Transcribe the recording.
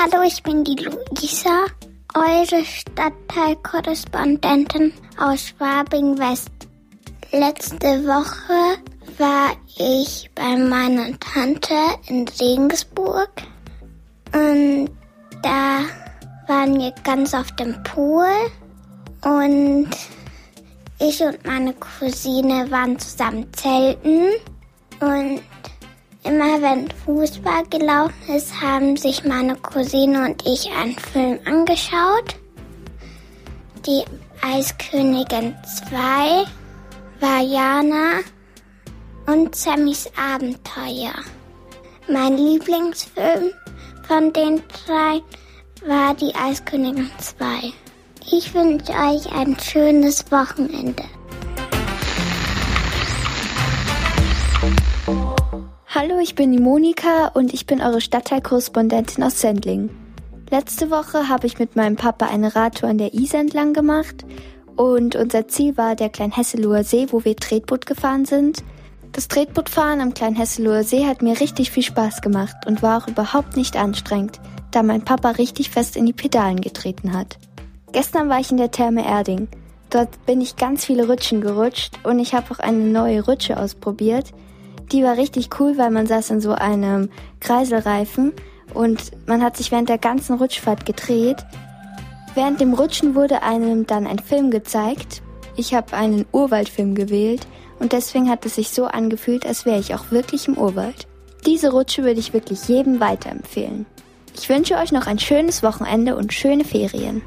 Hallo, ich bin die Luisa, eure Stadtteilkorrespondentin aus Schwabing-West. Letzte Woche war ich bei meiner Tante in Regensburg und da waren wir ganz auf dem Pool und ich und meine Cousine waren zusammen zelten und immer wenn Fußball gelaufen ist, haben sich meine Cousine und ich einen Film angeschaut. Die Eiskönigin 2, Vajana und Sammys Abenteuer. Mein Lieblingsfilm von den drei war die Eiskönigin 2. Ich wünsche euch ein schönes Wochenende. Hallo, ich bin die Monika und ich bin eure Stadtteilkorrespondentin aus Sendling. Letzte Woche habe ich mit meinem Papa eine Radtour an der Isar entlang gemacht und unser Ziel war der Kleinhesseloher See, wo wir Tretboot gefahren sind. Das Tretbootfahren am Kleinhesseloher See hat mir richtig viel Spaß gemacht und war auch überhaupt nicht anstrengend, da mein Papa richtig fest in die Pedalen getreten hat. Gestern war ich in der Therme Erding. Dort bin ich ganz viele Rutschen gerutscht und ich habe auch eine neue Rutsche ausprobiert. Die war richtig cool, weil man saß in so einem Kreiselreifen und man hat sich während der ganzen Rutschfahrt gedreht. Während dem Rutschen wurde einem dann ein Film gezeigt. Ich habe einen Urwaldfilm gewählt und deswegen hat es sich so angefühlt, als wäre ich auch wirklich im Urwald. Diese Rutsche würde ich wirklich jedem weiterempfehlen. Ich wünsche euch noch ein schönes Wochenende und schöne Ferien.